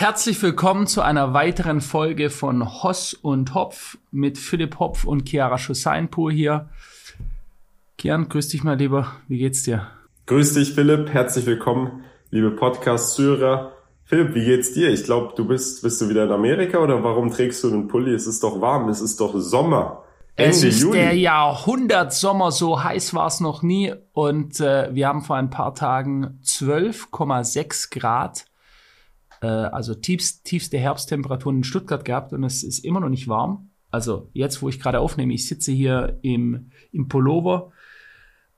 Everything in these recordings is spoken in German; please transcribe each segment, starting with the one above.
herzlich willkommen zu einer weiteren Folge von Hoss und Hopf mit Philipp Hopf und Chiara Schussainpur hier. Kian, grüß dich mal lieber. Wie geht's dir? Grüß dich, Philipp. Herzlich willkommen, liebe Podcast-Zuhörer. Philipp, wie geht's dir? Ich glaube, du bist, bist du wieder in Amerika oder warum trägst du einen Pulli? Es ist doch warm, es ist doch Sommer. Ende es ist Juli. der Jahrhundertsommer, so heiß war es noch nie. Und äh, wir haben vor ein paar Tagen 12,6 Grad, äh, also tiefst, tiefste Herbsttemperaturen in Stuttgart gehabt und es ist immer noch nicht warm. Also jetzt, wo ich gerade aufnehme, ich sitze hier im, im Pullover.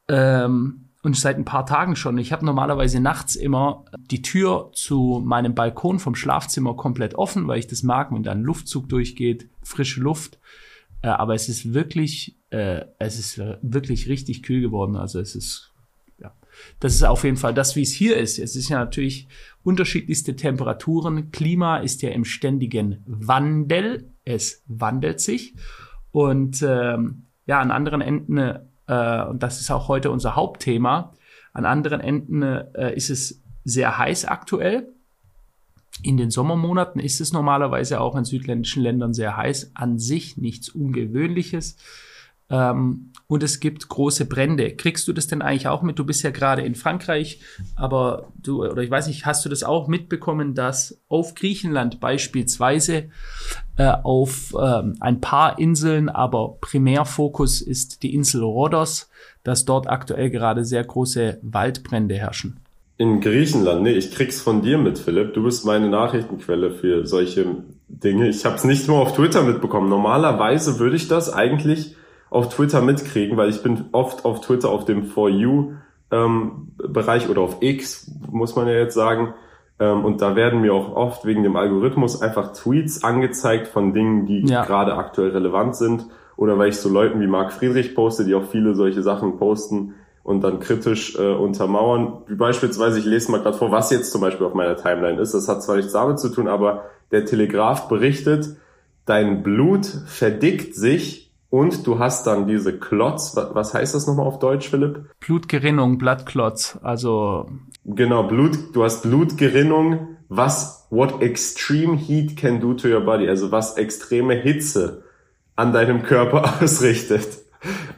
Ähm, und seit ein paar Tagen schon. Ich habe normalerweise nachts immer die Tür zu meinem Balkon vom Schlafzimmer komplett offen, weil ich das mag, wenn da ein Luftzug durchgeht, frische Luft. Äh, aber es ist wirklich, äh, es ist wirklich richtig kühl geworden. Also es ist, ja, das ist auf jeden Fall das, wie es hier ist. Es ist ja natürlich unterschiedlichste Temperaturen. Klima ist ja im ständigen Wandel. Es wandelt sich. Und ähm, ja, an anderen Enden äh, und das ist auch heute unser Hauptthema. An anderen Enden äh, ist es sehr heiß aktuell. In den Sommermonaten ist es normalerweise auch in südländischen Ländern sehr heiß. An sich nichts Ungewöhnliches. Ähm, und es gibt große Brände. Kriegst du das denn eigentlich auch mit? Du bist ja gerade in Frankreich, aber du, oder ich weiß nicht, hast du das auch mitbekommen, dass auf Griechenland beispielsweise äh, auf ähm, ein paar Inseln, aber Primärfokus ist die Insel Rhodos, dass dort aktuell gerade sehr große Waldbrände herrschen? In Griechenland, nee, ich krieg's von dir mit, Philipp. Du bist meine Nachrichtenquelle für solche Dinge. Ich habe es nicht nur auf Twitter mitbekommen. Normalerweise würde ich das eigentlich auf Twitter mitkriegen, weil ich bin oft auf Twitter auf dem For You ähm, Bereich oder auf X, muss man ja jetzt sagen. Ähm, und da werden mir auch oft wegen dem Algorithmus einfach Tweets angezeigt von Dingen, die ja. gerade aktuell relevant sind. Oder weil ich so Leuten wie Marc Friedrich poste, die auch viele solche Sachen posten und dann kritisch äh, untermauern. Wie beispielsweise, ich lese mal gerade vor, was jetzt zum Beispiel auf meiner Timeline ist. Das hat zwar nichts damit zu tun, aber der Telegraph berichtet, dein Blut verdickt sich und du hast dann diese Klotz, was heißt das nochmal auf Deutsch, Philipp? Blutgerinnung, Blattklotz, also. Genau, Blut, du hast Blutgerinnung, was, what extreme heat can do to your body, also was extreme Hitze an deinem Körper ausrichtet.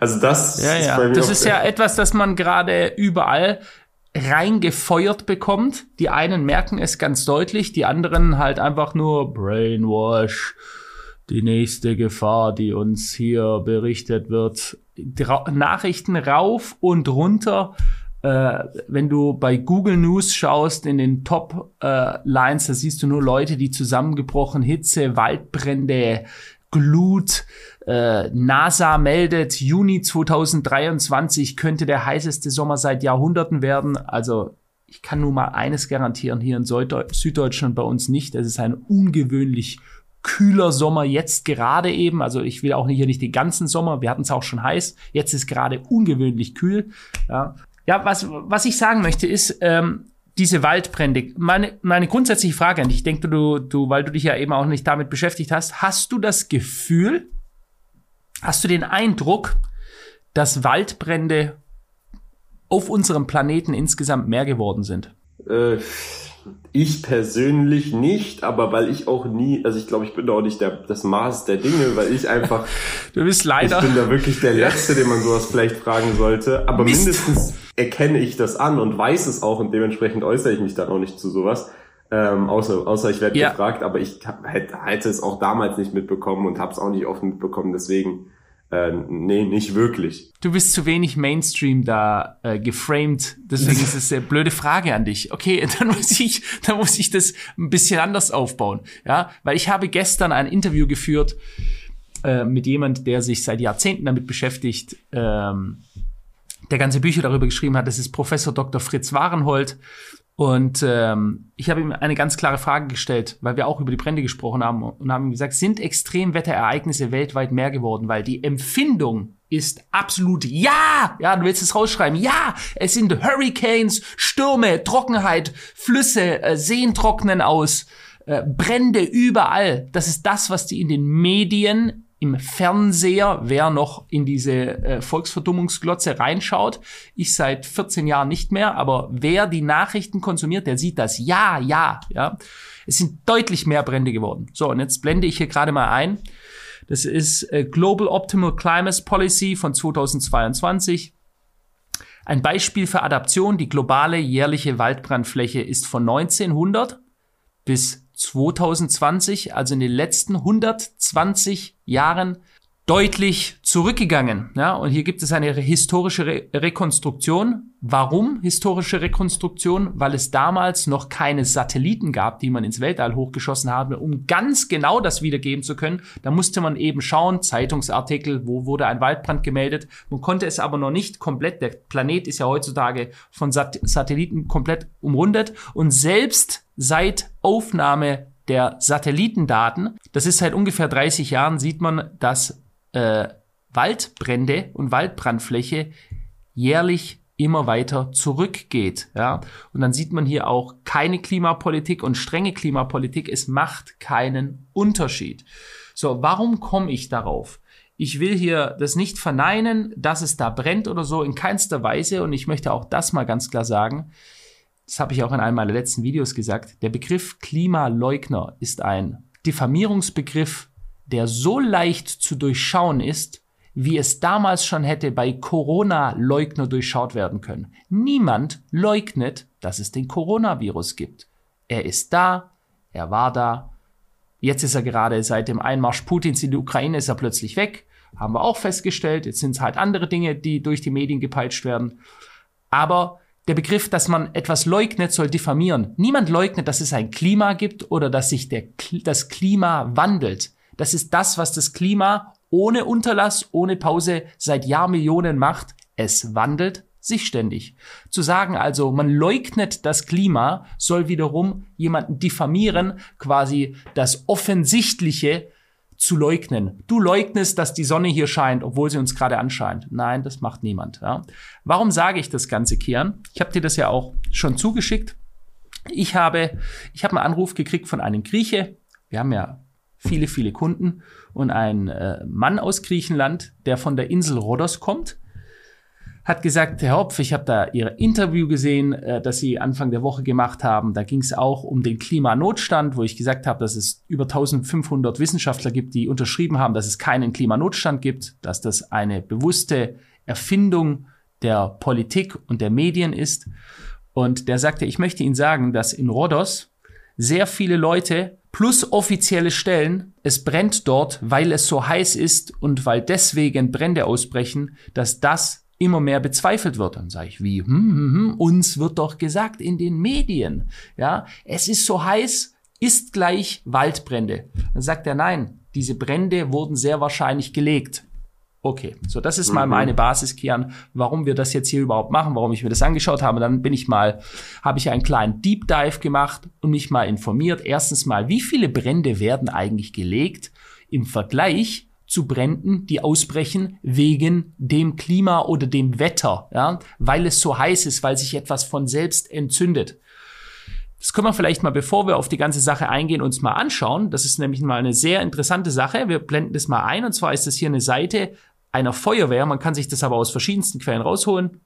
Also das ja, ist ja. bei mir Das ist ja etwas, das man gerade überall reingefeuert bekommt. Die einen merken es ganz deutlich, die anderen halt einfach nur Brainwash die nächste Gefahr, die uns hier berichtet wird. Ra Nachrichten rauf und runter. Äh, wenn du bei Google News schaust, in den Top-Lines, äh, da siehst du nur Leute, die zusammengebrochen, Hitze, Waldbrände, Glut. Äh, NASA meldet, Juni 2023 könnte der heißeste Sommer seit Jahrhunderten werden. Also ich kann nur mal eines garantieren, hier in Süddeutschland bei uns nicht. Es ist ein ungewöhnlich kühler Sommer jetzt gerade eben. Also ich will auch hier nicht den ganzen Sommer. Wir hatten es auch schon heiß. Jetzt ist gerade ungewöhnlich kühl. Ja, ja was, was ich sagen möchte ist, ähm, diese Waldbrände. Meine, meine grundsätzliche Frage an dich, ich denke, du, du, weil du dich ja eben auch nicht damit beschäftigt hast, hast du das Gefühl, hast du den Eindruck, dass Waldbrände auf unserem Planeten insgesamt mehr geworden sind? Äh, ich persönlich nicht, aber weil ich auch nie, also ich glaube, ich bin da auch nicht der, das Maß der Dinge, weil ich einfach. du bist leider. Ich bin da wirklich der Letzte, den man sowas vielleicht fragen sollte. Aber Mist. mindestens erkenne ich das an und weiß es auch und dementsprechend äußere ich mich dann auch nicht zu sowas. Ähm, außer, außer ich werde ja. gefragt, aber ich hätte, hätte es auch damals nicht mitbekommen und habe es auch nicht offen mitbekommen. Deswegen äh, nee, nicht wirklich. Du bist zu wenig Mainstream da äh, geframed, deswegen ist es eine blöde Frage an dich. Okay, dann muss ich, dann muss ich das ein bisschen anders aufbauen, ja, weil ich habe gestern ein Interview geführt äh, mit jemand, der sich seit Jahrzehnten damit beschäftigt, ähm, der ganze Bücher darüber geschrieben hat. Das ist Professor Dr. Fritz Warenhold und ähm, ich habe ihm eine ganz klare Frage gestellt, weil wir auch über die Brände gesprochen haben und haben ihm gesagt, sind Extremwetterereignisse weltweit mehr geworden? Weil die Empfindung ist absolut ja. Ja, du willst es rausschreiben. Ja, es sind Hurricanes, Stürme, Trockenheit, Flüsse, äh, Seen trocknen aus, äh, Brände überall. Das ist das, was die in den Medien im Fernseher, wer noch in diese äh, Volksverdummungsglotze reinschaut. Ich seit 14 Jahren nicht mehr, aber wer die Nachrichten konsumiert, der sieht das. Ja, ja, ja. Es sind deutlich mehr Brände geworden. So, und jetzt blende ich hier gerade mal ein. Das ist äh, Global Optimal Climate Policy von 2022. Ein Beispiel für Adaption. Die globale jährliche Waldbrandfläche ist von 1900 bis 2020, also in den letzten 120 Jahren, deutlich zurückgegangen. Ja, und hier gibt es eine historische Re Rekonstruktion. Warum historische Rekonstruktion? Weil es damals noch keine Satelliten gab, die man ins Weltall hochgeschossen habe, um ganz genau das wiedergeben zu können. Da musste man eben schauen, Zeitungsartikel, wo wurde ein Waldbrand gemeldet. Man konnte es aber noch nicht komplett. Der Planet ist ja heutzutage von Sat Satelliten komplett umrundet. Und selbst seit Aufnahme der Satellitendaten, das ist seit ungefähr 30 Jahren, sieht man, dass äh, Waldbrände und Waldbrandfläche jährlich immer weiter zurückgeht. Ja? Und dann sieht man hier auch keine Klimapolitik und strenge Klimapolitik. Es macht keinen Unterschied. So, warum komme ich darauf? Ich will hier das nicht verneinen, dass es da brennt oder so, in keinster Weise. Und ich möchte auch das mal ganz klar sagen. Das habe ich auch in einem meiner letzten Videos gesagt. Der Begriff Klimaleugner ist ein Diffamierungsbegriff der so leicht zu durchschauen ist, wie es damals schon hätte bei Corona-Leugner durchschaut werden können. Niemand leugnet, dass es den Coronavirus gibt. Er ist da, er war da. Jetzt ist er gerade seit dem Einmarsch Putins in die Ukraine ist er plötzlich weg. Haben wir auch festgestellt. Jetzt sind es halt andere Dinge, die durch die Medien gepeitscht werden. Aber der Begriff, dass man etwas leugnet, soll diffamieren. Niemand leugnet, dass es ein Klima gibt oder dass sich der, das Klima wandelt. Das ist das, was das Klima ohne Unterlass, ohne Pause seit Jahrmillionen macht. Es wandelt sich ständig. Zu sagen also, man leugnet das Klima, soll wiederum jemanden diffamieren, quasi das Offensichtliche zu leugnen. Du leugnest, dass die Sonne hier scheint, obwohl sie uns gerade anscheint. Nein, das macht niemand. Ja. Warum sage ich das Ganze, Kian? Ich habe dir das ja auch schon zugeschickt. Ich habe, ich habe einen Anruf gekriegt von einem Grieche. Wir haben ja viele, viele Kunden und ein äh, Mann aus Griechenland, der von der Insel Rhodos kommt, hat gesagt, Herr Hopf, ich habe da Ihr Interview gesehen, äh, das Sie Anfang der Woche gemacht haben. Da ging es auch um den Klimanotstand, wo ich gesagt habe, dass es über 1500 Wissenschaftler gibt, die unterschrieben haben, dass es keinen Klimanotstand gibt, dass das eine bewusste Erfindung der Politik und der Medien ist. Und der sagte, ich möchte Ihnen sagen, dass in Rhodos sehr viele Leute plus offizielle Stellen, es brennt dort, weil es so heiß ist und weil deswegen Brände ausbrechen, dass das immer mehr bezweifelt wird. Dann sage ich, wie, hm, hm, hm, uns wird doch gesagt in den Medien, ja, es ist so heiß, ist gleich Waldbrände. Dann sagt er, nein, diese Brände wurden sehr wahrscheinlich gelegt. Okay, so das ist mal mhm. meine Basis, Kian, warum wir das jetzt hier überhaupt machen, warum ich mir das angeschaut habe. Dann bin ich mal, habe ich einen kleinen Deep Dive gemacht und mich mal informiert. Erstens mal, wie viele Brände werden eigentlich gelegt im Vergleich zu Bränden, die ausbrechen wegen dem Klima oder dem Wetter, ja, weil es so heiß ist, weil sich etwas von selbst entzündet. Das können wir vielleicht mal, bevor wir auf die ganze Sache eingehen, uns mal anschauen. Das ist nämlich mal eine sehr interessante Sache. Wir blenden das mal ein. Und zwar ist das hier eine Seite einer Feuerwehr. Man kann sich das aber aus verschiedensten Quellen rausholen.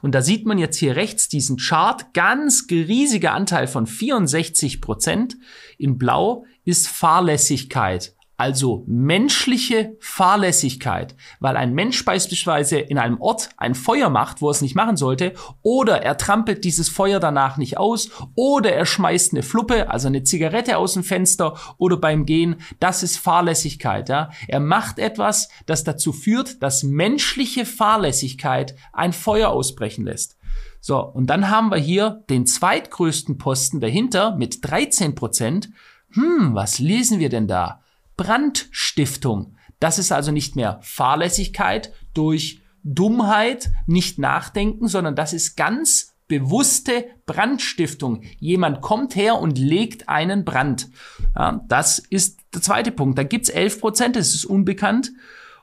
Und da sieht man jetzt hier rechts diesen Chart. Ganz riesiger Anteil von 64 Prozent in Blau ist Fahrlässigkeit also menschliche Fahrlässigkeit, weil ein Mensch beispielsweise in einem Ort ein Feuer macht, wo er es nicht machen sollte, oder er trampelt dieses Feuer danach nicht aus, oder er schmeißt eine Fluppe, also eine Zigarette aus dem Fenster oder beim Gehen, das ist Fahrlässigkeit. Ja? Er macht etwas, das dazu führt, dass menschliche Fahrlässigkeit ein Feuer ausbrechen lässt. So, und dann haben wir hier den zweitgrößten Posten dahinter mit 13 Prozent. Hm, was lesen wir denn da? Brandstiftung. Das ist also nicht mehr Fahrlässigkeit durch Dummheit, nicht nachdenken, sondern das ist ganz bewusste Brandstiftung. Jemand kommt her und legt einen Brand. Ja, das ist der zweite Punkt. Da gibt's 11 Prozent, das ist unbekannt.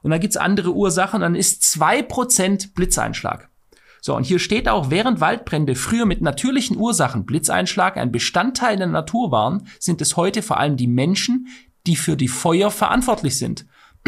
Und da gibt's andere Ursachen, dann ist zwei Prozent Blitzeinschlag. So, und hier steht auch, während Waldbrände früher mit natürlichen Ursachen Blitzeinschlag ein Bestandteil der Natur waren, sind es heute vor allem die Menschen, die für die Feuer verantwortlich sind.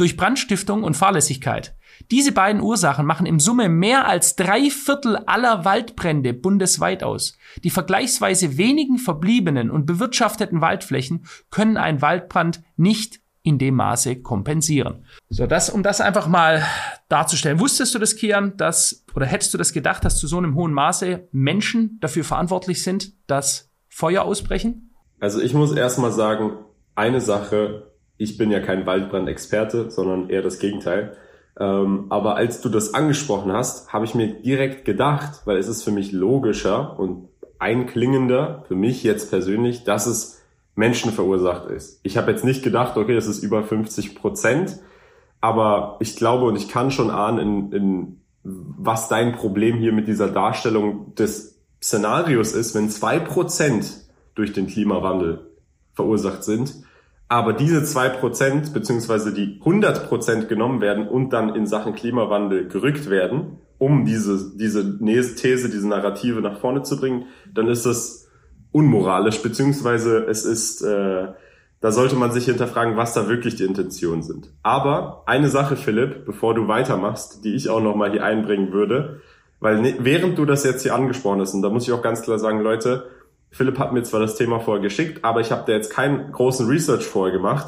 durch Brandstiftung und Fahrlässigkeit. Diese beiden Ursachen machen im Summe mehr als drei Viertel aller Waldbrände bundesweit aus. Die vergleichsweise wenigen verbliebenen und bewirtschafteten Waldflächen können einen Waldbrand nicht in dem Maße kompensieren. So, das, um das einfach mal darzustellen. Wusstest du das, Kian, dass, oder hättest du das gedacht, dass zu so einem hohen Maße Menschen dafür verantwortlich sind, dass Feuer ausbrechen? Also ich muss erstmal sagen, eine Sache, ich bin ja kein Waldbrandexperte, sondern eher das Gegenteil. Ähm, aber als du das angesprochen hast, habe ich mir direkt gedacht, weil es ist für mich logischer und einklingender, für mich jetzt persönlich, dass es Menschen verursacht ist. Ich habe jetzt nicht gedacht, okay, das ist über 50 Prozent, aber ich glaube und ich kann schon ahnen, in, in was dein Problem hier mit dieser Darstellung des Szenarios ist, wenn zwei Prozent durch den Klimawandel verursacht sind, aber diese zwei Prozent beziehungsweise die 100 Prozent genommen werden und dann in Sachen Klimawandel gerückt werden, um diese, diese These, diese Narrative nach vorne zu bringen, dann ist das unmoralisch, beziehungsweise es ist, äh, da sollte man sich hinterfragen, was da wirklich die Intentionen sind. Aber eine Sache, Philipp, bevor du weitermachst, die ich auch nochmal hier einbringen würde, weil ne, während du das jetzt hier angesprochen hast, und da muss ich auch ganz klar sagen, Leute, Philipp hat mir zwar das Thema vorher geschickt, aber ich habe da jetzt keinen großen Research vorher gemacht.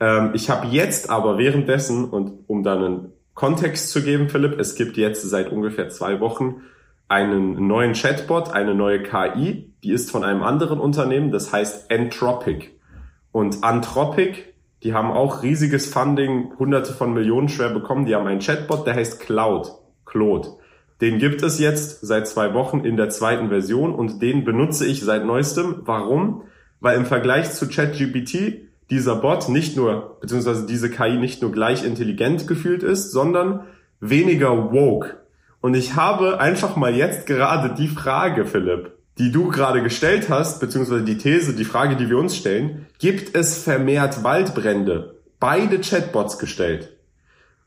Ähm, ich habe jetzt aber währenddessen, und um dann einen Kontext zu geben, Philipp, es gibt jetzt seit ungefähr zwei Wochen einen neuen Chatbot, eine neue KI, die ist von einem anderen Unternehmen, das heißt Anthropic. Und Anthropic, die haben auch riesiges Funding, hunderte von Millionen schwer bekommen, die haben einen Chatbot, der heißt Cloud, Claude. Den gibt es jetzt seit zwei Wochen in der zweiten Version und den benutze ich seit neuestem. Warum? Weil im Vergleich zu ChatGPT dieser Bot nicht nur, beziehungsweise diese KI nicht nur gleich intelligent gefühlt ist, sondern weniger woke. Und ich habe einfach mal jetzt gerade die Frage, Philipp, die du gerade gestellt hast, beziehungsweise die These, die Frage, die wir uns stellen, gibt es vermehrt Waldbrände? Beide Chatbots gestellt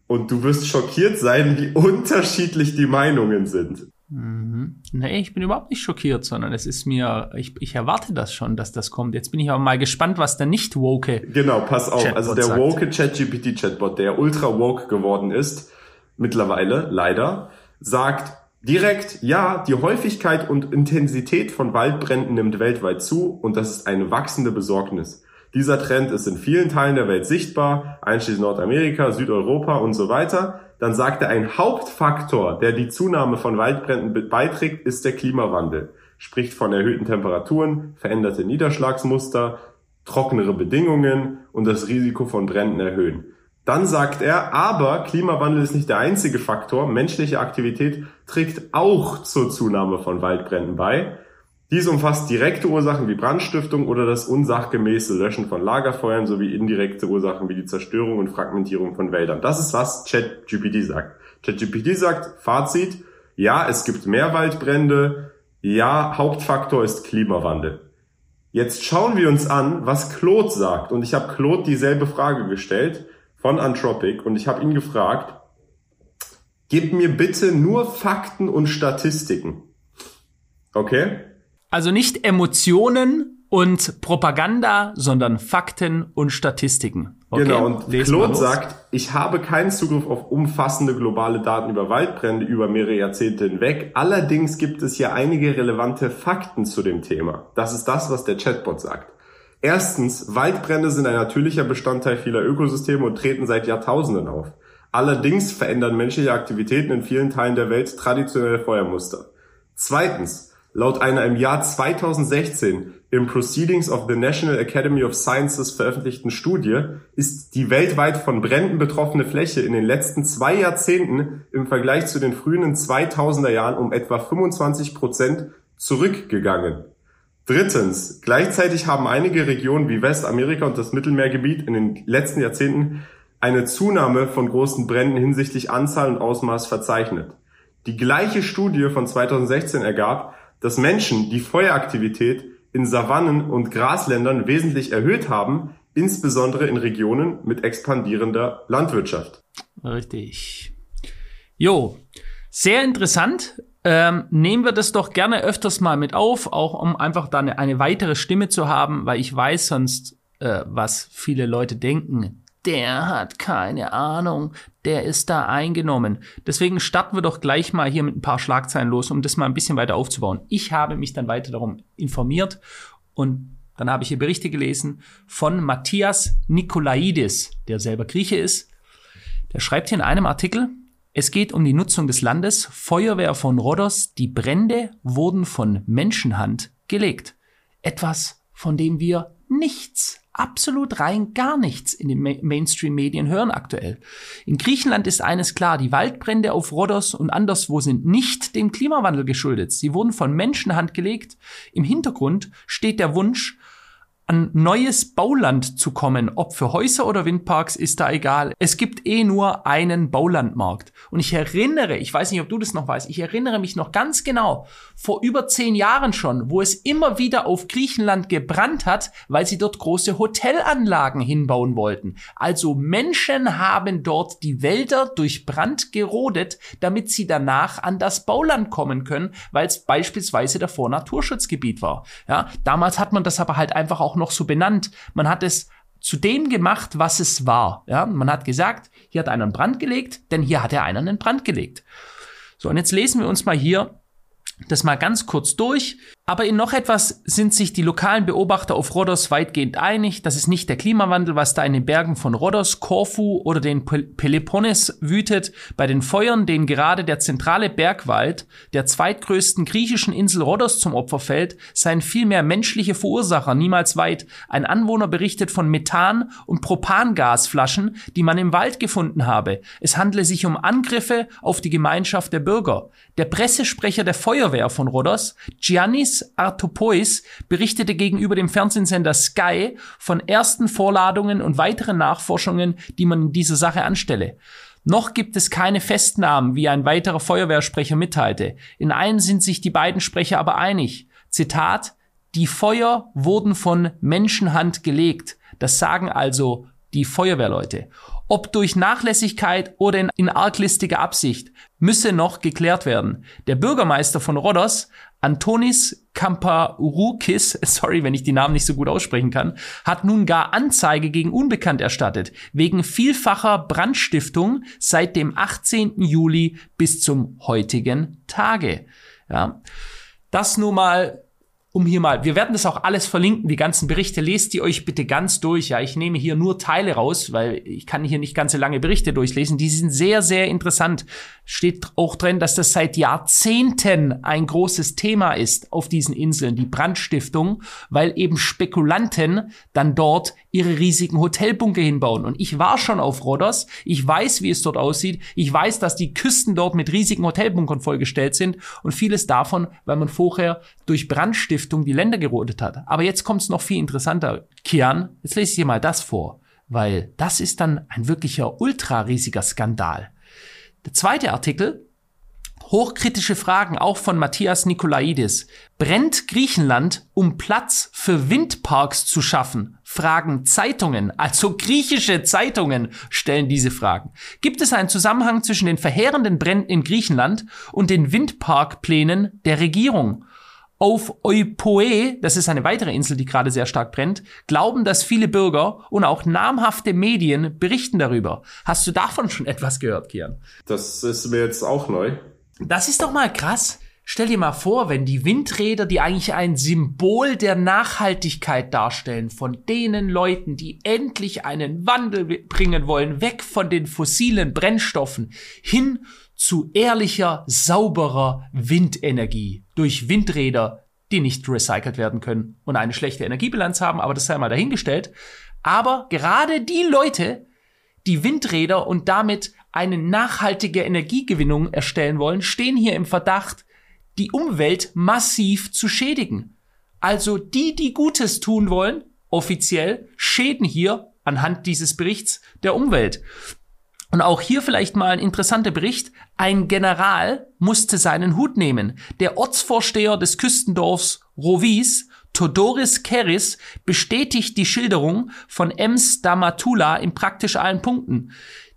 und du wirst schockiert sein, wie unterschiedlich die Meinungen sind. Mhm. Nee, ich bin überhaupt nicht schockiert, sondern es ist mir, ich, ich erwarte das schon, dass das kommt. Jetzt bin ich aber mal gespannt, was der nicht woke. Genau, pass auf. Chatbot also der sagt. woke ChatGPT Chatbot, der ultra woke geworden ist, mittlerweile, leider, sagt direkt, ja, die Häufigkeit und Intensität von Waldbränden nimmt weltweit zu und das ist eine wachsende Besorgnis. Dieser Trend ist in vielen Teilen der Welt sichtbar, einschließlich Nordamerika, Südeuropa und so weiter. Dann sagt er, ein Hauptfaktor, der die Zunahme von Waldbränden beiträgt, ist der Klimawandel. Spricht von erhöhten Temperaturen, veränderte Niederschlagsmuster, trockenere Bedingungen und das Risiko von Bränden erhöhen. Dann sagt er, aber Klimawandel ist nicht der einzige Faktor. Menschliche Aktivität trägt auch zur Zunahme von Waldbränden bei. Dies umfasst direkte Ursachen wie Brandstiftung oder das unsachgemäße Löschen von Lagerfeuern sowie indirekte Ursachen wie die Zerstörung und Fragmentierung von Wäldern. Das ist, was ChatGPT sagt. ChatGPT sagt, Fazit, ja, es gibt mehr Waldbrände, ja, Hauptfaktor ist Klimawandel. Jetzt schauen wir uns an, was Claude sagt. Und ich habe Claude dieselbe Frage gestellt von Anthropic und ich habe ihn gefragt, gib mir bitte nur Fakten und Statistiken. Okay? Also nicht Emotionen und Propaganda, sondern Fakten und Statistiken. Okay? Genau, und Claude sagt, ich habe keinen Zugriff auf umfassende globale Daten über Waldbrände über mehrere Jahrzehnte hinweg. Allerdings gibt es hier einige relevante Fakten zu dem Thema. Das ist das, was der Chatbot sagt. Erstens, Waldbrände sind ein natürlicher Bestandteil vieler Ökosysteme und treten seit Jahrtausenden auf. Allerdings verändern menschliche Aktivitäten in vielen Teilen der Welt traditionelle Feuermuster. Zweitens, Laut einer im Jahr 2016 im Proceedings of the National Academy of Sciences veröffentlichten Studie ist die weltweit von Bränden betroffene Fläche in den letzten zwei Jahrzehnten im Vergleich zu den frühen 2000er Jahren um etwa 25 Prozent zurückgegangen. Drittens, gleichzeitig haben einige Regionen wie Westamerika und das Mittelmeergebiet in den letzten Jahrzehnten eine Zunahme von großen Bränden hinsichtlich Anzahl und Ausmaß verzeichnet. Die gleiche Studie von 2016 ergab, dass Menschen die Feueraktivität in Savannen und Grasländern wesentlich erhöht haben, insbesondere in Regionen mit expandierender Landwirtschaft. Richtig. Jo, sehr interessant. Ähm, nehmen wir das doch gerne öfters mal mit auf, auch um einfach da eine, eine weitere Stimme zu haben, weil ich weiß sonst, äh, was viele Leute denken. der hat keine Ahnung, der ist da eingenommen. Deswegen starten wir doch gleich mal hier mit ein paar Schlagzeilen los, um das mal ein bisschen weiter aufzubauen. Ich habe mich dann weiter darum informiert und dann habe ich hier Berichte gelesen von Matthias Nikolaidis, der selber Grieche ist. Der schreibt hier in einem Artikel, es geht um die Nutzung des Landes, Feuerwehr von Rhodos, die Brände wurden von Menschenhand gelegt. Etwas, von dem wir nichts, absolut rein gar nichts in den Mainstream-Medien hören aktuell. In Griechenland ist eines klar, die Waldbrände auf Rhodos und anderswo sind nicht dem Klimawandel geschuldet. Sie wurden von Menschenhand gelegt. Im Hintergrund steht der Wunsch, an neues Bauland zu kommen. Ob für Häuser oder Windparks ist da egal. Es gibt eh nur einen Baulandmarkt. Und ich erinnere, ich weiß nicht, ob du das noch weißt, ich erinnere mich noch ganz genau, vor über zehn Jahren schon, wo es immer wieder auf Griechenland gebrannt hat, weil sie dort große Hotelanlagen hinbauen wollten. Also Menschen haben dort die Wälder durch Brand gerodet, damit sie danach an das Bauland kommen können, weil es beispielsweise davor Naturschutzgebiet war. Ja, damals hat man das aber halt einfach auch noch so benannt. Man hat es zu dem gemacht, was es war. Ja, man hat gesagt, hier hat einer einen Brand gelegt, denn hier hat er einer einen Brand gelegt. So, und jetzt lesen wir uns mal hier das mal ganz kurz durch. Aber in noch etwas sind sich die lokalen Beobachter auf Rhodos weitgehend einig. Das ist nicht der Klimawandel, was da in den Bergen von Rhodos, Korfu oder den Peloponnes wütet. Bei den Feuern, denen gerade der zentrale Bergwald der zweitgrößten griechischen Insel Rhodos zum Opfer fällt, seien vielmehr menschliche Verursacher niemals weit. Ein Anwohner berichtet von Methan- und Propangasflaschen, die man im Wald gefunden habe. Es handle sich um Angriffe auf die Gemeinschaft der Bürger. Der Pressesprecher der Feuerwehr von Rhodos, Giannis Artopois berichtete gegenüber dem Fernsehsender Sky von ersten Vorladungen und weiteren Nachforschungen, die man in dieser Sache anstelle. Noch gibt es keine Festnahmen, wie ein weiterer Feuerwehrsprecher mitteilte. In einen sind sich die beiden Sprecher aber einig. Zitat, die Feuer wurden von Menschenhand gelegt. Das sagen also die Feuerwehrleute. Ob durch Nachlässigkeit oder in, in arglistiger Absicht, müsse noch geklärt werden. Der Bürgermeister von Rhodos, Antonis Kamparoukis, sorry, wenn ich die Namen nicht so gut aussprechen kann, hat nun gar Anzeige gegen Unbekannt erstattet, wegen vielfacher Brandstiftung seit dem 18. Juli bis zum heutigen Tage. Ja. Das nur mal um hier mal, wir werden das auch alles verlinken, die ganzen Berichte, lest die euch bitte ganz durch. Ja, ich nehme hier nur Teile raus, weil ich kann hier nicht ganze lange Berichte durchlesen. Die sind sehr, sehr interessant. Steht auch drin, dass das seit Jahrzehnten ein großes Thema ist auf diesen Inseln, die Brandstiftung, weil eben Spekulanten dann dort ihre riesigen Hotelbunker hinbauen. Und ich war schon auf Rhodos, ich weiß, wie es dort aussieht, ich weiß, dass die Küsten dort mit riesigen Hotelbunkern vollgestellt sind und vieles davon, weil man vorher durch Brandstiftung die Länder gerodet hat. Aber jetzt kommt es noch viel interessanter. Kian, jetzt lese ich dir mal das vor, weil das ist dann ein wirklicher ultra riesiger Skandal. Der zweite Artikel Hochkritische Fragen auch von Matthias Nikolaidis. Brennt Griechenland, um Platz für Windparks zu schaffen? Fragen Zeitungen, also griechische Zeitungen stellen diese Fragen. Gibt es einen Zusammenhang zwischen den verheerenden Bränden in Griechenland und den Windparkplänen der Regierung? Auf Eupoe, das ist eine weitere Insel, die gerade sehr stark brennt, glauben das viele Bürger und auch namhafte Medien berichten darüber. Hast du davon schon etwas gehört, Kian? Das ist mir jetzt auch neu. Das ist doch mal krass. Stell dir mal vor, wenn die Windräder, die eigentlich ein Symbol der Nachhaltigkeit darstellen, von denen Leuten, die endlich einen Wandel bringen wollen, weg von den fossilen Brennstoffen hin zu ehrlicher, sauberer Windenergie durch Windräder, die nicht recycelt werden können und eine schlechte Energiebilanz haben, aber das sei mal dahingestellt. Aber gerade die Leute, die Windräder und damit eine nachhaltige Energiegewinnung erstellen wollen, stehen hier im Verdacht, die Umwelt massiv zu schädigen. Also die, die Gutes tun wollen, offiziell, schäden hier anhand dieses Berichts der Umwelt. Und auch hier vielleicht mal ein interessanter Bericht. Ein General musste seinen Hut nehmen. Der Ortsvorsteher des Küstendorfs Rovis, Todoris Keris, bestätigt die Schilderung von Ems Damatula in praktisch allen Punkten.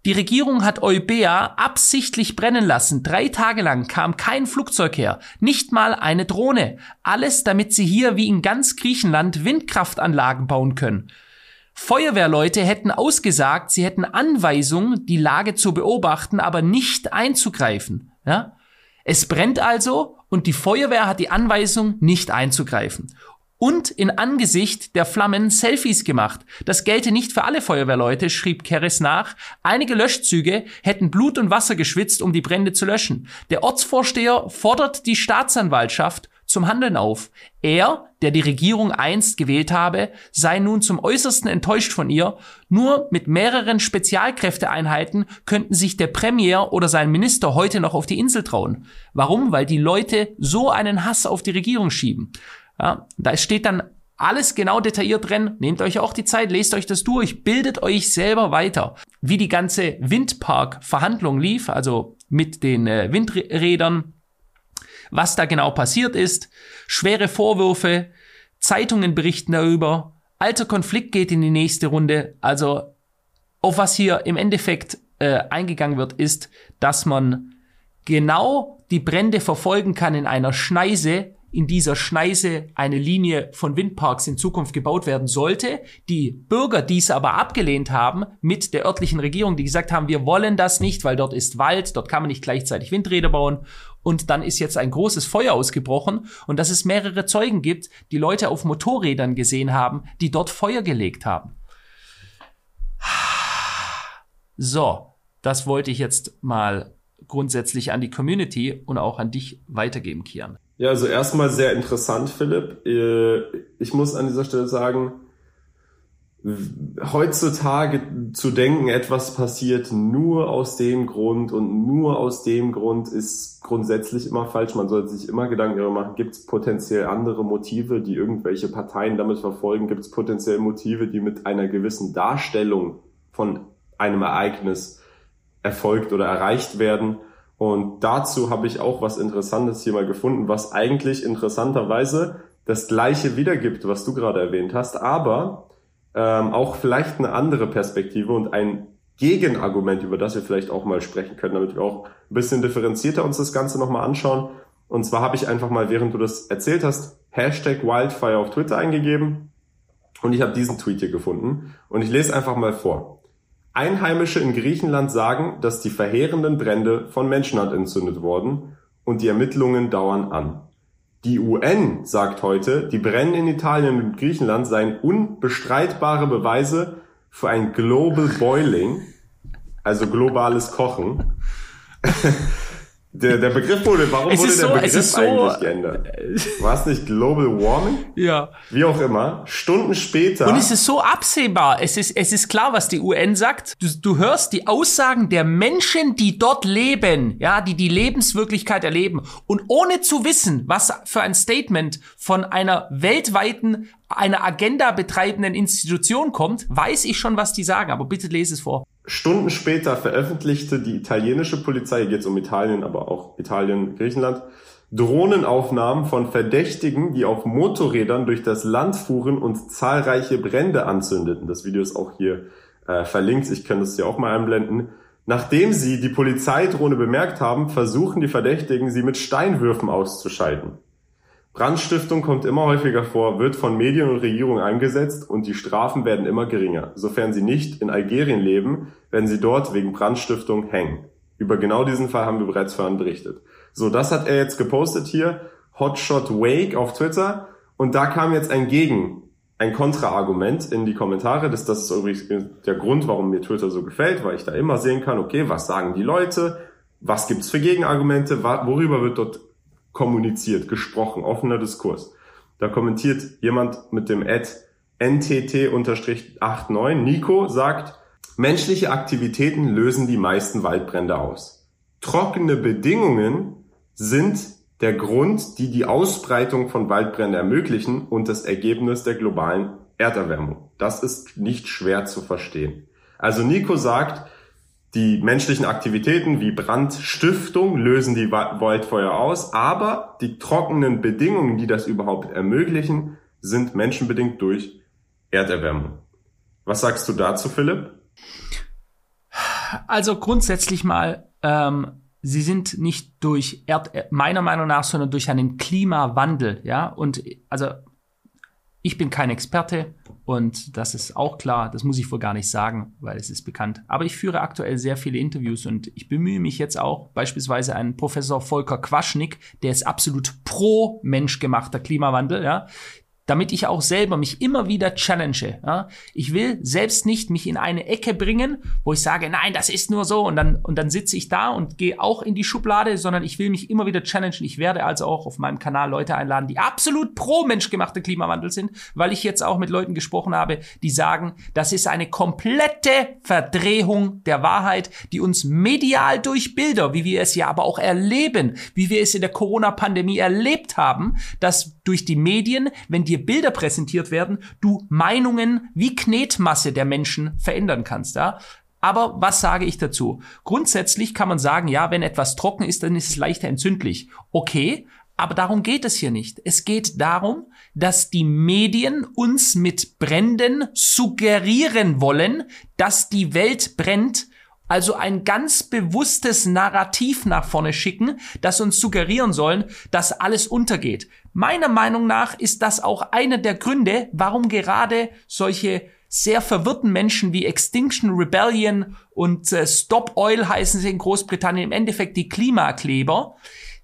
Die Regierung hat Eubea absichtlich brennen lassen. Drei Tage lang kam kein Flugzeug her, nicht mal eine Drohne. Alles, damit sie hier wie in ganz Griechenland Windkraftanlagen bauen können. Feuerwehrleute hätten ausgesagt, sie hätten Anweisung, die Lage zu beobachten, aber nicht einzugreifen. Ja? Es brennt also und die Feuerwehr hat die Anweisung, nicht einzugreifen und in Angesicht der Flammen Selfies gemacht. Das gelte nicht für alle Feuerwehrleute, schrieb Keres nach. Einige Löschzüge hätten Blut und Wasser geschwitzt, um die Brände zu löschen. Der Ortsvorsteher fordert die Staatsanwaltschaft zum Handeln auf. Er, der die Regierung einst gewählt habe, sei nun zum äußersten enttäuscht von ihr. Nur mit mehreren Spezialkräfteeinheiten könnten sich der Premier oder sein Minister heute noch auf die Insel trauen. Warum? Weil die Leute so einen Hass auf die Regierung schieben. Ja, da steht dann alles genau detailliert drin. Nehmt euch auch die Zeit, lest euch das durch, bildet euch selber weiter. Wie die ganze Windpark-Verhandlung lief, also mit den äh, Windrädern, was da genau passiert ist, schwere Vorwürfe, Zeitungen berichten darüber, alter Konflikt geht in die nächste Runde. Also auf was hier im Endeffekt äh, eingegangen wird, ist, dass man genau die Brände verfolgen kann in einer Schneise, in dieser Schneise eine Linie von Windparks in Zukunft gebaut werden sollte. Die Bürger dies aber abgelehnt haben mit der örtlichen Regierung, die gesagt haben, wir wollen das nicht, weil dort ist Wald, dort kann man nicht gleichzeitig Windräder bauen. Und dann ist jetzt ein großes Feuer ausgebrochen und dass es mehrere Zeugen gibt, die Leute auf Motorrädern gesehen haben, die dort Feuer gelegt haben. So, das wollte ich jetzt mal grundsätzlich an die Community und auch an dich weitergeben, Kian. Ja, also erstmal sehr interessant, Philipp. Äh, ich muss an dieser Stelle sagen, heutzutage zu denken, etwas passiert nur aus dem Grund und nur aus dem Grund ist grundsätzlich immer falsch. Man sollte sich immer Gedanken darüber machen, gibt es potenziell andere Motive, die irgendwelche Parteien damit verfolgen? Gibt es potenziell Motive, die mit einer gewissen Darstellung von einem Ereignis erfolgt oder erreicht werden? Und dazu habe ich auch was Interessantes hier mal gefunden, was eigentlich interessanterweise das gleiche wiedergibt, was du gerade erwähnt hast, aber ähm, auch vielleicht eine andere Perspektive und ein Gegenargument, über das wir vielleicht auch mal sprechen können, damit wir auch ein bisschen differenzierter uns das Ganze nochmal anschauen. Und zwar habe ich einfach mal, während du das erzählt hast, Hashtag Wildfire auf Twitter eingegeben und ich habe diesen Tweet hier gefunden und ich lese einfach mal vor. Einheimische in Griechenland sagen, dass die verheerenden Brände von Menschenhand entzündet wurden und die Ermittlungen dauern an. Die UN sagt heute, die Brände in Italien und Griechenland seien unbestreitbare Beweise für ein Global Boiling, also globales Kochen. Der, der Begriff wurde, warum es wurde der so, Begriff so, eigentlich geändert? War es nicht Global Warming? Ja. Wie auch immer. Stunden später. Und es ist so absehbar. Es ist, es ist klar, was die UN sagt. Du, du hörst die Aussagen der Menschen, die dort leben, ja, die die Lebenswirklichkeit erleben. Und ohne zu wissen, was für ein Statement von einer weltweiten, einer Agenda betreibenden Institution kommt, weiß ich schon, was die sagen. Aber bitte lese es vor. Stunden später veröffentlichte die italienische Polizei, hier geht es um Italien, aber auch Italien, Griechenland, Drohnenaufnahmen von Verdächtigen, die auf Motorrädern durch das Land fuhren und zahlreiche Brände anzündeten. Das Video ist auch hier äh, verlinkt, ich kann das hier auch mal einblenden. Nachdem sie die Polizeidrohne bemerkt haben, versuchen die Verdächtigen, sie mit Steinwürfen auszuschalten. Brandstiftung kommt immer häufiger vor, wird von Medien und Regierung eingesetzt und die Strafen werden immer geringer. Sofern sie nicht in Algerien leben, werden sie dort wegen Brandstiftung hängen. Über genau diesen Fall haben wir bereits vorhin berichtet. So, das hat er jetzt gepostet hier, Hotshot Wake auf Twitter und da kam jetzt ein Gegen, ein Kontraargument in die Kommentare. Das, das ist übrigens der Grund, warum mir Twitter so gefällt, weil ich da immer sehen kann, okay, was sagen die Leute, was gibt's für Gegenargumente, worüber wird dort kommuniziert, gesprochen, offener Diskurs. Da kommentiert jemand mit dem Ad NTT-89, Nico sagt, menschliche Aktivitäten lösen die meisten Waldbrände aus. Trockene Bedingungen sind der Grund, die die Ausbreitung von Waldbränden ermöglichen und das Ergebnis der globalen Erderwärmung. Das ist nicht schwer zu verstehen. Also Nico sagt, die menschlichen Aktivitäten wie Brandstiftung lösen die Waldfeuer aus, aber die trockenen Bedingungen, die das überhaupt ermöglichen, sind menschenbedingt durch Erderwärmung. Was sagst du dazu, Philipp? Also grundsätzlich mal, ähm, sie sind nicht durch Erd, meiner Meinung nach, sondern durch einen Klimawandel, ja. Und also ich bin kein Experte Und das ist auch klar, das muss ich wohl gar nicht sagen, weil es ist bekannt. Aber ich führe aktuell sehr viele Interviews und ich bemühe mich jetzt auch, beispielsweise einen Professor Volker Quaschnik, der ist absolut pro menschgemachter Klimawandel, ja, damit ich auch selber mich immer wieder challenge. Ja? Ich will selbst nicht mich in eine Ecke bringen, wo ich sage, nein, das ist nur so und dann, und dann sitze ich da und gehe auch in die Schublade, sondern ich will mich immer wieder challengen. Ich werde also auch auf meinem Kanal Leute einladen, die absolut pro menschgemachte Klimawandel sind, weil ich jetzt auch mit Leuten gesprochen habe, die sagen, das ist eine komplette Verdrehung der Wahrheit, die uns medial durch Bilder, wie wir es ja aber auch erleben, wie wir es in der Corona-Pandemie erlebt haben, dass durch die Medien, wenn dir Bilder präsentiert werden, du Meinungen wie Knetmasse der Menschen verändern kannst, ja. Aber was sage ich dazu? Grundsätzlich kann man sagen, ja, wenn etwas trocken ist, dann ist es leichter entzündlich. Okay, aber darum geht es hier nicht. Es geht darum, dass die Medien uns mit Bränden suggerieren wollen, dass die Welt brennt, also ein ganz bewusstes Narrativ nach vorne schicken, das uns suggerieren sollen, dass alles untergeht. Meiner Meinung nach ist das auch einer der Gründe, warum gerade solche sehr verwirrten Menschen wie Extinction Rebellion und äh, Stop Oil heißen sie in Großbritannien im Endeffekt die Klimakleber,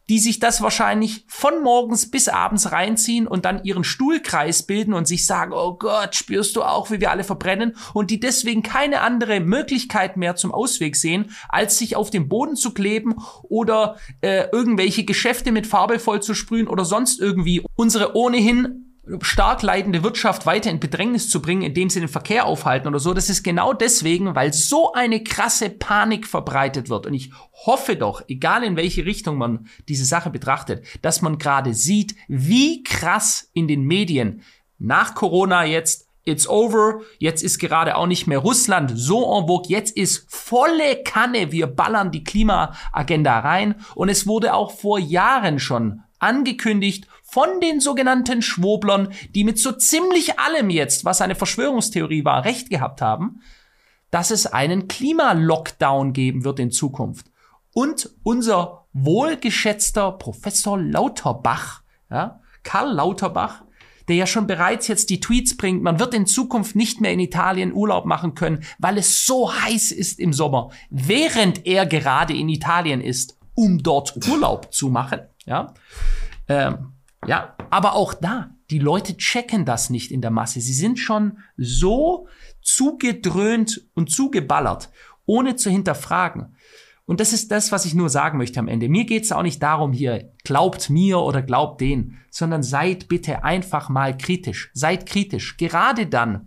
die sich das wahrscheinlich von morgens bis abends reinziehen und dann ihren Stuhlkreis bilden und sich sagen, oh Gott, spürst du auch, wie wir alle verbrennen? Und die deswegen keine andere Möglichkeit mehr zum Ausweg sehen, als sich auf den Boden zu kleben oder äh, irgendwelche Geschäfte mit Farbe voll zu sprühen oder sonst irgendwie unsere ohnehin stark leidende Wirtschaft weiter in Bedrängnis zu bringen, indem sie den Verkehr aufhalten oder so. Das ist genau deswegen, weil so eine krasse Panik verbreitet wird. Und ich hoffe doch, egal in welche Richtung man diese Sache betrachtet, dass man gerade sieht, wie krass in den Medien nach Corona jetzt It's over. Jetzt ist gerade auch nicht mehr Russland so en vogue. Jetzt ist volle Kanne. Wir ballern die Klimaagenda rein. Und es wurde auch vor Jahren schon angekündigt von den sogenannten Schwoblern, die mit so ziemlich allem jetzt, was eine Verschwörungstheorie war, recht gehabt haben, dass es einen Klimalockdown geben wird in Zukunft. Und unser wohlgeschätzter Professor Lauterbach, ja, Karl Lauterbach, der ja schon bereits jetzt die Tweets bringt, man wird in Zukunft nicht mehr in Italien Urlaub machen können, weil es so heiß ist im Sommer, während er gerade in Italien ist, um dort Urlaub zu machen. Ja, ähm, ja, aber auch da, die Leute checken das nicht in der Masse. Sie sind schon so zugedröhnt und zugeballert, ohne zu hinterfragen. Und das ist das, was ich nur sagen möchte am Ende. Mir geht es auch nicht darum hier, glaubt mir oder glaubt den, sondern seid bitte einfach mal kritisch. Seid kritisch. Gerade dann.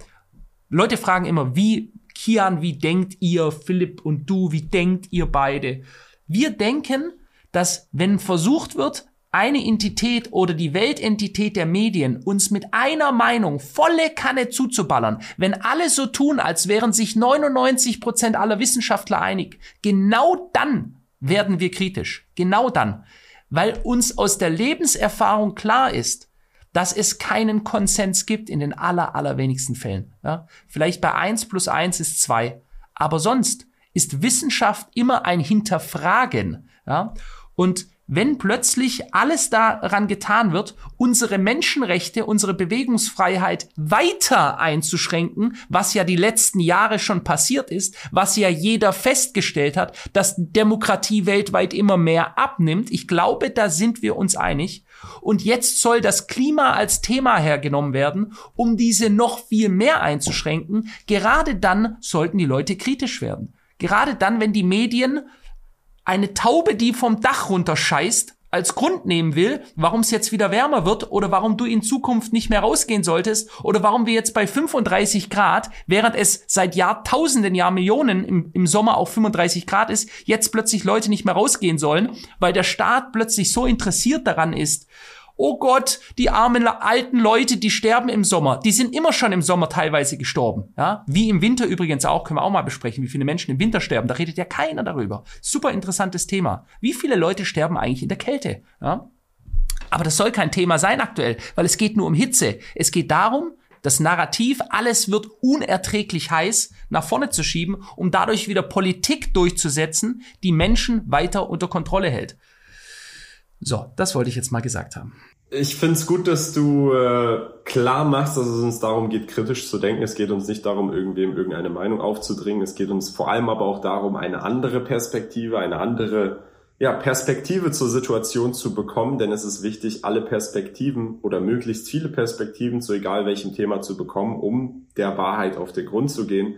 Leute fragen immer, wie, Kian, wie denkt ihr, Philipp und du, wie denkt ihr beide? Wir denken, dass wenn versucht wird, eine Entität oder die Weltentität der Medien uns mit einer Meinung volle Kanne zuzuballern, wenn alle so tun, als wären sich 99 Prozent aller Wissenschaftler einig, genau dann werden wir kritisch. Genau dann. Weil uns aus der Lebenserfahrung klar ist, dass es keinen Konsens gibt in den aller, allerwenigsten Fällen. Ja? Vielleicht bei eins plus eins ist zwei. Aber sonst ist Wissenschaft immer ein Hinterfragen. Ja? Und wenn plötzlich alles daran getan wird, unsere Menschenrechte, unsere Bewegungsfreiheit weiter einzuschränken, was ja die letzten Jahre schon passiert ist, was ja jeder festgestellt hat, dass Demokratie weltweit immer mehr abnimmt. Ich glaube, da sind wir uns einig. Und jetzt soll das Klima als Thema hergenommen werden, um diese noch viel mehr einzuschränken. Gerade dann sollten die Leute kritisch werden. Gerade dann, wenn die Medien eine Taube, die vom Dach runterscheißt, als Grund nehmen will, warum es jetzt wieder wärmer wird oder warum du in Zukunft nicht mehr rausgehen solltest oder warum wir jetzt bei 35 Grad, während es seit Jahrtausenden, Jahrmillionen im, im Sommer auf 35 Grad ist, jetzt plötzlich Leute nicht mehr rausgehen sollen, weil der Staat plötzlich so interessiert daran ist, oh Gott, die armen alten Leute, die sterben im Sommer. Die sind immer schon im Sommer teilweise gestorben. Ja? Wie im Winter übrigens auch, können wir auch mal besprechen, wie viele Menschen im Winter sterben. Da redet ja keiner darüber. Super interessantes Thema. Wie viele Leute sterben eigentlich in der Kälte? Ja? Aber das soll kein Thema sein aktuell, weil es geht nur um Hitze. Es geht darum, das Narrativ, alles wird unerträglich heiß, nach vorne zu schieben, um dadurch wieder Politik durchzusetzen, die Menschen weiter unter Kontrolle hält. So, das wollte ich jetzt mal gesagt haben. Ich finde es gut, dass du äh, klar machst, dass es uns darum geht, kritisch zu denken. Es geht uns nicht darum, irgendwem irgendeine Meinung aufzudringen. Es geht uns vor allem aber auch darum, eine andere Perspektive, eine andere ja, Perspektive zur Situation zu bekommen, denn es ist wichtig, alle Perspektiven oder möglichst viele Perspektiven zu egal welchem Thema zu bekommen, um der Wahrheit auf den Grund zu gehen.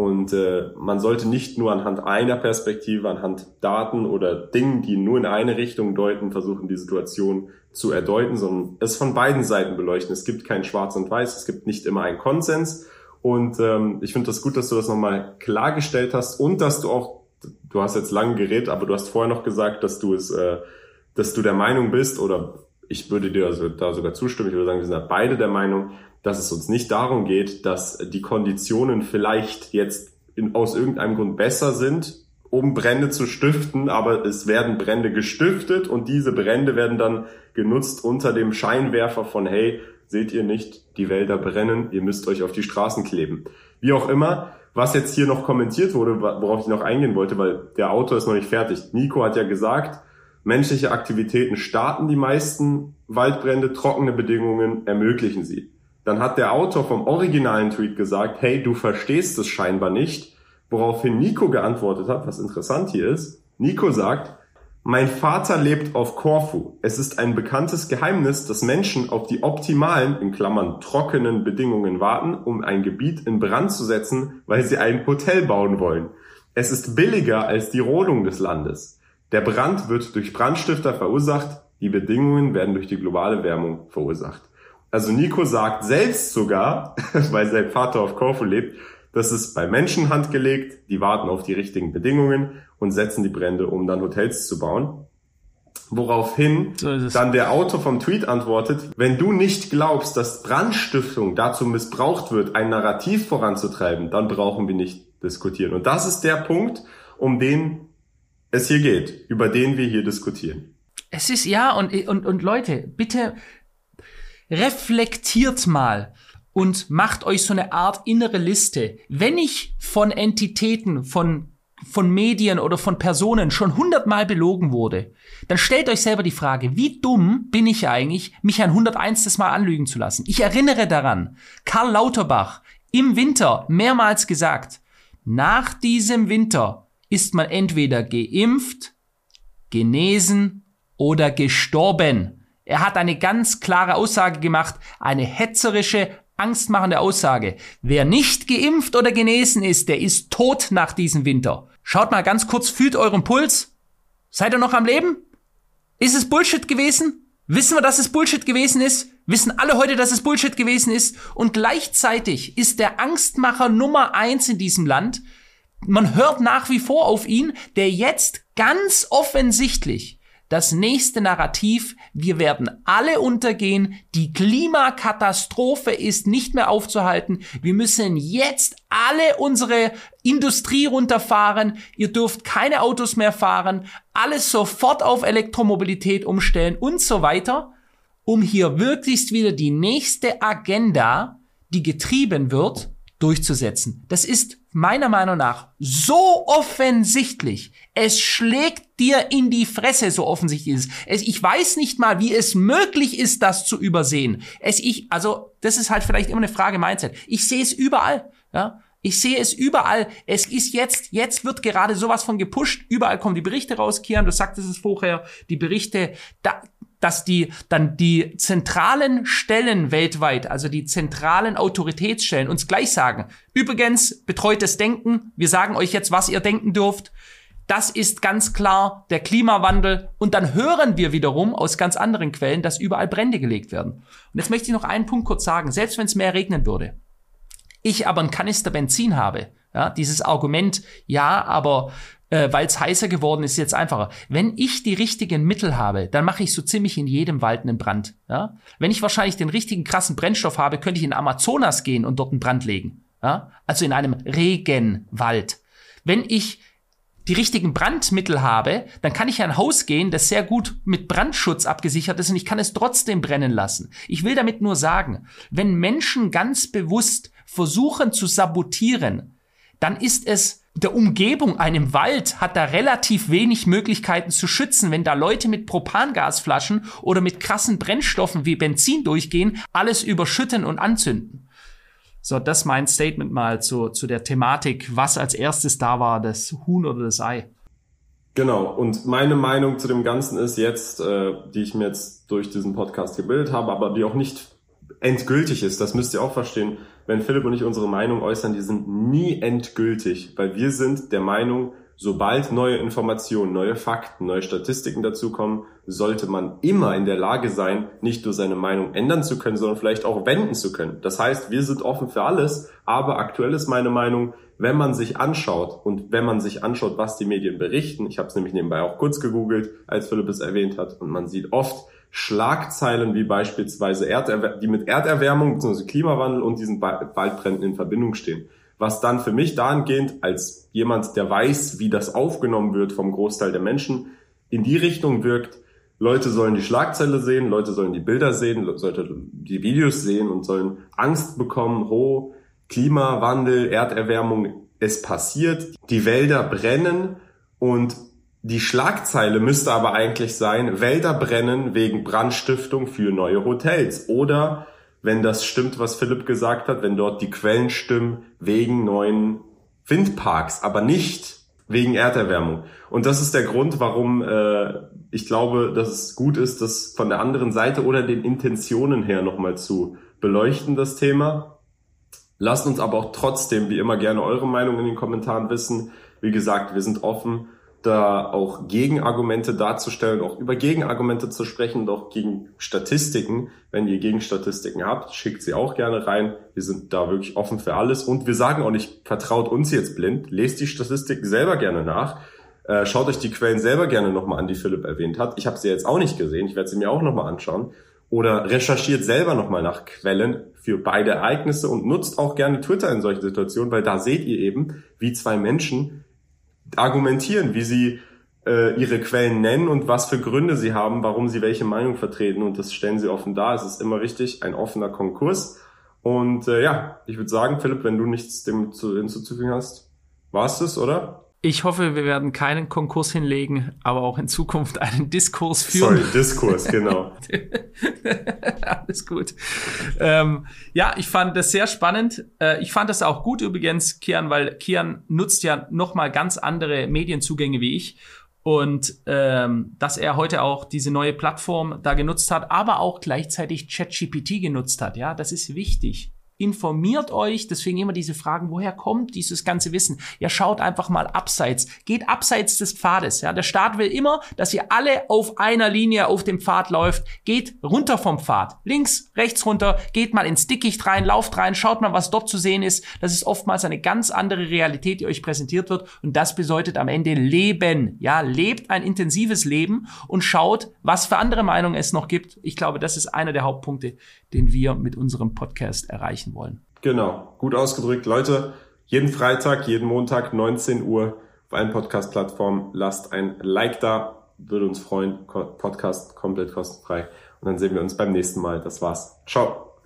Und äh, man sollte nicht nur anhand einer Perspektive, anhand Daten oder Dingen, die nur in eine Richtung deuten, versuchen, die Situation zu erdeuten, sondern es von beiden Seiten beleuchten. Es gibt kein Schwarz und Weiß, es gibt nicht immer einen Konsens. Und ähm, ich finde das gut, dass du das nochmal klargestellt hast und dass du auch, du hast jetzt lange geredet, aber du hast vorher noch gesagt, dass du es, äh, dass du der Meinung bist, oder ich würde dir also da sogar zustimmen, ich würde sagen, wir sind da beide der Meinung, dass es uns nicht darum geht, dass die Konditionen vielleicht jetzt in, aus irgendeinem Grund besser sind, um Brände zu stiften, aber es werden Brände gestiftet und diese Brände werden dann genutzt unter dem Scheinwerfer von, hey, seht ihr nicht, die Wälder brennen, ihr müsst euch auf die Straßen kleben. Wie auch immer, was jetzt hier noch kommentiert wurde, worauf ich noch eingehen wollte, weil der Autor ist noch nicht fertig. Nico hat ja gesagt, menschliche Aktivitäten starten die meisten Waldbrände, trockene Bedingungen ermöglichen sie. Dann hat der Autor vom originalen Tweet gesagt, hey, du verstehst es scheinbar nicht, woraufhin Nico geantwortet hat, was interessant hier ist. Nico sagt, mein Vater lebt auf Korfu. Es ist ein bekanntes Geheimnis, dass Menschen auf die optimalen, in Klammern trockenen Bedingungen warten, um ein Gebiet in Brand zu setzen, weil sie ein Hotel bauen wollen. Es ist billiger als die Rodung des Landes. Der Brand wird durch Brandstifter verursacht, die Bedingungen werden durch die globale Wärmung verursacht. Also Nico sagt selbst sogar, weil sein Vater auf Korfu lebt, das ist bei Menschen handgelegt, die warten auf die richtigen Bedingungen und setzen die Brände, um dann Hotels zu bauen. Woraufhin so dann der Autor vom Tweet antwortet, wenn du nicht glaubst, dass Brandstiftung dazu missbraucht wird, ein Narrativ voranzutreiben, dann brauchen wir nicht diskutieren. Und das ist der Punkt, um den es hier geht, über den wir hier diskutieren. Es ist ja, und, und, und Leute, bitte reflektiert mal und macht euch so eine Art innere Liste. Wenn ich von Entitäten, von von Medien oder von Personen schon hundertmal belogen wurde, dann stellt euch selber die Frage, wie dumm bin ich eigentlich, mich ein 101. Mal anlügen zu lassen? Ich erinnere daran, Karl Lauterbach im Winter mehrmals gesagt, nach diesem Winter ist man entweder geimpft, genesen oder gestorben. Er hat eine ganz klare Aussage gemacht, eine hetzerische, angstmachende Aussage. Wer nicht geimpft oder genesen ist, der ist tot nach diesem Winter. Schaut mal ganz kurz, fühlt euren Puls. Seid ihr noch am Leben? Ist es Bullshit gewesen? Wissen wir, dass es Bullshit gewesen ist? Wissen alle heute, dass es Bullshit gewesen ist? Und gleichzeitig ist der Angstmacher Nummer eins in diesem Land. Man hört nach wie vor auf ihn, der jetzt ganz offensichtlich das nächste Narrativ, wir werden alle untergehen, die Klimakatastrophe ist nicht mehr aufzuhalten, wir müssen jetzt alle unsere Industrie runterfahren, ihr dürft keine Autos mehr fahren, alles sofort auf Elektromobilität umstellen und so weiter, um hier wirklich wieder die nächste Agenda, die getrieben wird, durchzusetzen. Das ist meiner Meinung nach so offensichtlich. Es schlägt dir in die Fresse, so offensichtlich ist es. Ich weiß nicht mal, wie es möglich ist, das zu übersehen. Es ich, also, das ist halt vielleicht immer eine Frage Mindset. Ich sehe es überall, ja. Ich sehe es überall. Es ist jetzt, jetzt wird gerade sowas von gepusht. Überall kommen die Berichte raus. Kian, du sagtest es vorher. Die Berichte, da, dass die dann die zentralen Stellen weltweit, also die zentralen Autoritätsstellen uns gleich sagen, übrigens betreutes Denken, wir sagen euch jetzt, was ihr denken dürft. Das ist ganz klar der Klimawandel. Und dann hören wir wiederum aus ganz anderen Quellen, dass überall Brände gelegt werden. Und jetzt möchte ich noch einen Punkt kurz sagen. Selbst wenn es mehr regnen würde, ich aber einen Kanister Benzin habe, ja, dieses Argument, ja, aber äh, weil es heißer geworden ist, jetzt einfacher. Wenn ich die richtigen Mittel habe, dann mache ich so ziemlich in jedem Wald einen Brand. Ja? Wenn ich wahrscheinlich den richtigen krassen Brennstoff habe, könnte ich in Amazonas gehen und dort einen Brand legen. Ja? Also in einem Regenwald. Wenn ich die richtigen Brandmittel habe, dann kann ich in ein Haus gehen, das sehr gut mit Brandschutz abgesichert ist und ich kann es trotzdem brennen lassen. Ich will damit nur sagen, wenn Menschen ganz bewusst versuchen zu sabotieren, dann ist es der Umgebung, einem Wald, hat da relativ wenig Möglichkeiten zu schützen, wenn da Leute mit Propangasflaschen oder mit krassen Brennstoffen wie Benzin durchgehen, alles überschütten und anzünden. So, das mein Statement mal zu, zu der Thematik, was als erstes da war, das Huhn oder das Ei. Genau, und meine Meinung zu dem Ganzen ist jetzt, äh, die ich mir jetzt durch diesen Podcast gebildet habe, aber die auch nicht endgültig ist, das müsst ihr auch verstehen. Wenn Philipp und ich unsere Meinung äußern, die sind nie endgültig, weil wir sind der Meinung, sobald neue Informationen, neue Fakten, neue Statistiken dazukommen, sollte man immer in der Lage sein, nicht nur seine Meinung ändern zu können, sondern vielleicht auch wenden zu können. Das heißt, wir sind offen für alles, aber aktuell ist meine Meinung, wenn man sich anschaut und wenn man sich anschaut, was die Medien berichten, ich habe es nämlich nebenbei auch kurz gegoogelt, als Philipp es erwähnt hat, und man sieht oft Schlagzeilen wie beispielsweise Erderwär die mit Erderwärmung bzw. Klimawandel und diesen Waldbränden in Verbindung stehen. Was dann für mich dahingehend als jemand, der weiß, wie das aufgenommen wird vom Großteil der Menschen, in die Richtung wirkt, Leute sollen die Schlagzeile sehen, Leute sollen die Bilder sehen, sollten die Videos sehen und sollen Angst bekommen, oh, Klimawandel, Erderwärmung, es passiert, die Wälder brennen und die Schlagzeile müsste aber eigentlich sein, Wälder brennen wegen Brandstiftung für neue Hotels oder wenn das stimmt, was Philipp gesagt hat, wenn dort die Quellen stimmen wegen neuen Windparks, aber nicht wegen Erderwärmung. Und das ist der Grund, warum äh, ich glaube, dass es gut ist, das von der anderen Seite oder den Intentionen her nochmal zu beleuchten, das Thema. Lasst uns aber auch trotzdem, wie immer, gerne eure Meinung in den Kommentaren wissen. Wie gesagt, wir sind offen, da auch Gegenargumente darzustellen, auch über Gegenargumente zu sprechen auch gegen Statistiken. Wenn ihr Gegenstatistiken habt, schickt sie auch gerne rein. Wir sind da wirklich offen für alles und wir sagen auch nicht, vertraut uns jetzt blind, lest die Statistiken selber gerne nach. Äh, schaut euch die Quellen selber gerne nochmal an, die Philipp erwähnt hat. Ich habe sie jetzt auch nicht gesehen, ich werde sie mir auch nochmal anschauen. Oder recherchiert selber nochmal nach Quellen für beide Ereignisse und nutzt auch gerne Twitter in solchen Situationen, weil da seht ihr eben, wie zwei Menschen argumentieren, wie sie äh, ihre Quellen nennen und was für Gründe sie haben, warum sie welche Meinung vertreten. Und das stellen sie offen dar. Es ist immer richtig, ein offener Konkurs. Und äh, ja, ich würde sagen, Philipp, wenn du nichts dem zu, hinzuzufügen hast, war es das, oder? Ich hoffe, wir werden keinen Konkurs hinlegen, aber auch in Zukunft einen Diskurs führen. Sorry, Diskurs, genau. Alles gut. Ähm, ja, ich fand das sehr spannend. Äh, ich fand das auch gut übrigens, Kian, weil Kian nutzt ja nochmal ganz andere Medienzugänge wie ich. Und ähm, dass er heute auch diese neue Plattform da genutzt hat, aber auch gleichzeitig ChatGPT genutzt hat. Ja, das ist wichtig informiert euch, deswegen immer diese Fragen, woher kommt dieses ganze Wissen? Ja, schaut einfach mal abseits, geht abseits des Pfades. Ja, der Staat will immer, dass ihr alle auf einer Linie auf dem Pfad läuft. Geht runter vom Pfad, links, rechts runter, geht mal ins Dickicht rein, lauft rein, schaut mal, was dort zu sehen ist. Das ist oftmals eine ganz andere Realität, die euch präsentiert wird und das bedeutet am Ende Leben. Ja, lebt ein intensives Leben und schaut, was für andere Meinungen es noch gibt. Ich glaube, das ist einer der Hauptpunkte, den wir mit unserem Podcast erreichen wollen. Genau, gut ausgedrückt. Leute, jeden Freitag, jeden Montag, 19 Uhr auf allen Podcast-Plattformen. Lasst ein Like da, würde uns freuen. Podcast komplett kostenfrei. Und dann sehen wir uns beim nächsten Mal. Das war's. Ciao.